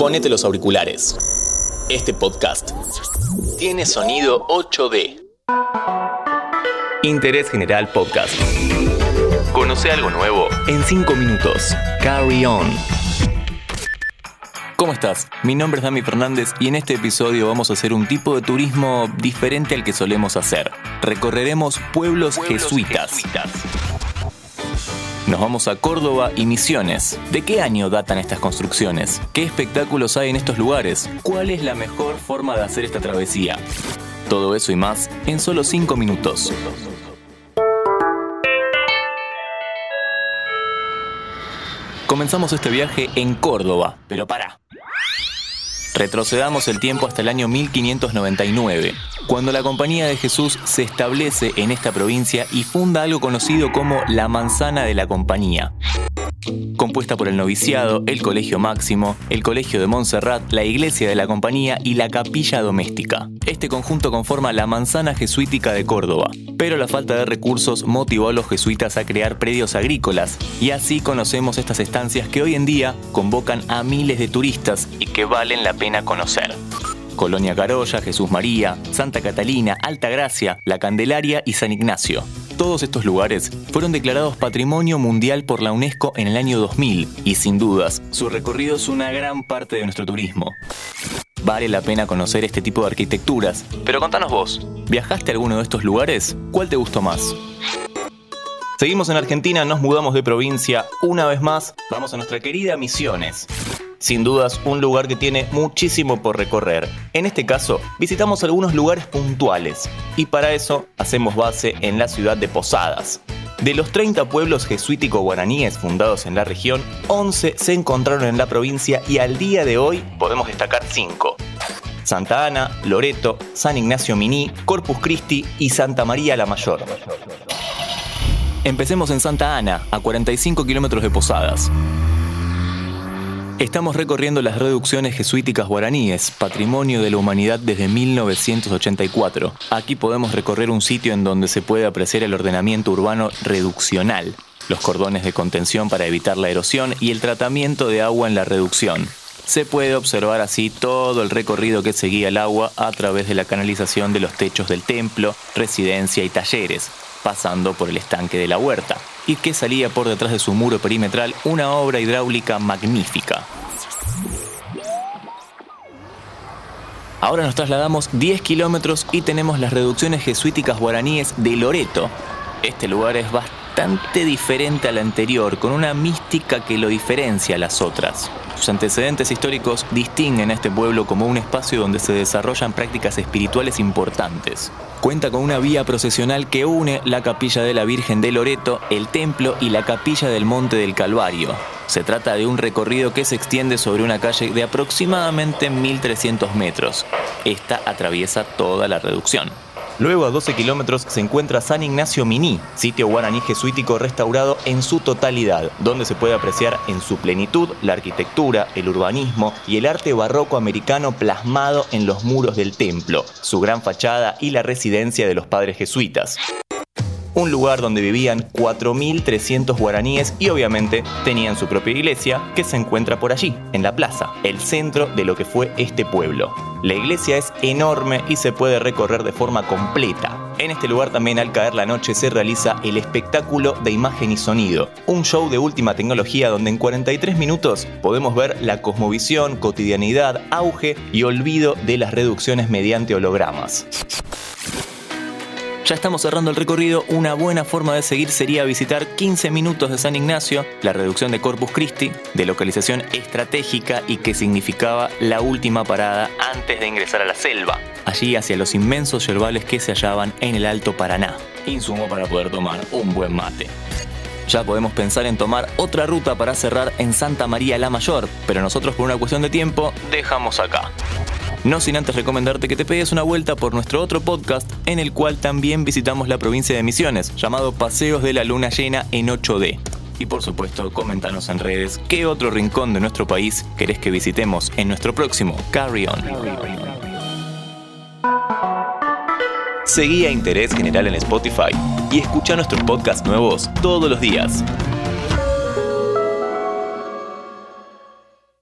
ponete los auriculares. Este podcast tiene sonido 8D. Interés General Podcast. Conoce algo nuevo en 5 minutos. Carry on. ¿Cómo estás? Mi nombre es Dami Fernández y en este episodio vamos a hacer un tipo de turismo diferente al que solemos hacer. Recorreremos pueblos, jesuitas. Nos vamos a Córdoba y Misiones. ¿De qué año datan estas construcciones? ¿Qué espectáculos hay en estos lugares? ¿Cuál es la mejor forma de hacer esta travesía? Todo eso y más en solo 5 minutos. Comenzamos este viaje en Córdoba, pero para. Retrocedamos el tiempo hasta el año 1599, cuando la Compañía de Jesús se establece en esta provincia y funda algo conocido como la Manzana de la Compañía compuesta por el noviciado, el Colegio Máximo, el Colegio de Montserrat, la Iglesia de la Compañía y la Capilla Doméstica. Este conjunto conforma la manzana jesuítica de Córdoba, pero la falta de recursos motivó a los jesuitas a crear predios agrícolas, y así conocemos estas estancias que hoy en día convocan a miles de turistas y que valen la pena conocer. Colonia Carolla, Jesús María, Santa Catalina, Alta Gracia, La Candelaria y San Ignacio. Todos estos lugares fueron declarados Patrimonio Mundial por la UNESCO en el año 2000 y sin dudas su recorrido es una gran parte de nuestro turismo. Vale la pena conocer este tipo de arquitecturas, pero contanos vos, ¿viajaste a alguno de estos lugares? ¿Cuál te gustó más? Seguimos en Argentina, nos mudamos de provincia una vez más, vamos a nuestra querida Misiones sin dudas un lugar que tiene muchísimo por recorrer. En este caso, visitamos algunos lugares puntuales y para eso hacemos base en la ciudad de Posadas. De los 30 pueblos jesuítico-guaraníes fundados en la región, 11 se encontraron en la provincia y al día de hoy podemos destacar 5. Santa Ana, Loreto, San Ignacio Miní, Corpus Christi y Santa María la Mayor. Empecemos en Santa Ana, a 45 kilómetros de Posadas. Estamos recorriendo las reducciones jesuíticas guaraníes, patrimonio de la humanidad desde 1984. Aquí podemos recorrer un sitio en donde se puede apreciar el ordenamiento urbano reduccional, los cordones de contención para evitar la erosión y el tratamiento de agua en la reducción. Se puede observar así todo el recorrido que seguía el agua a través de la canalización de los techos del templo, residencia y talleres, pasando por el estanque de la huerta y que salía por detrás de su muro perimetral una obra hidráulica magnífica. Ahora nos trasladamos 10 kilómetros y tenemos las reducciones jesuíticas guaraníes de Loreto. Este lugar es bastante diferente al anterior, con una mística que lo diferencia a las otras. Sus antecedentes históricos distinguen a este pueblo como un espacio donde se desarrollan prácticas espirituales importantes. Cuenta con una vía procesional que une la capilla de la Virgen de Loreto, el templo y la capilla del Monte del Calvario. Se trata de un recorrido que se extiende sobre una calle de aproximadamente 1300 metros. Esta atraviesa toda la reducción. Luego a 12 kilómetros se encuentra San Ignacio Miní, sitio guaraní jesuítico restaurado en su totalidad, donde se puede apreciar en su plenitud la arquitectura, el urbanismo y el arte barroco americano plasmado en los muros del templo, su gran fachada y la residencia de los padres jesuitas un lugar donde vivían 4.300 guaraníes y obviamente tenían su propia iglesia que se encuentra por allí, en la plaza, el centro de lo que fue este pueblo. La iglesia es enorme y se puede recorrer de forma completa. En este lugar también al caer la noche se realiza el espectáculo de imagen y sonido, un show de última tecnología donde en 43 minutos podemos ver la cosmovisión, cotidianidad, auge y olvido de las reducciones mediante hologramas. Ya estamos cerrando el recorrido, una buena forma de seguir sería visitar 15 minutos de San Ignacio, la reducción de Corpus Christi, de localización estratégica y que significaba la última parada antes de ingresar a la selva, allí hacia los inmensos yerbales que se hallaban en el Alto Paraná, insumo para poder tomar un buen mate. Ya podemos pensar en tomar otra ruta para cerrar en Santa María la Mayor, pero nosotros por una cuestión de tiempo dejamos acá. No sin antes recomendarte que te pegues una vuelta por nuestro otro podcast en el cual también visitamos la provincia de Misiones, llamado Paseos de la Luna Llena en 8D. Y por supuesto, coméntanos en redes qué otro rincón de nuestro país querés que visitemos en nuestro próximo Carry On. Seguí a Interés General en Spotify y escucha nuestros podcasts nuevos todos los días.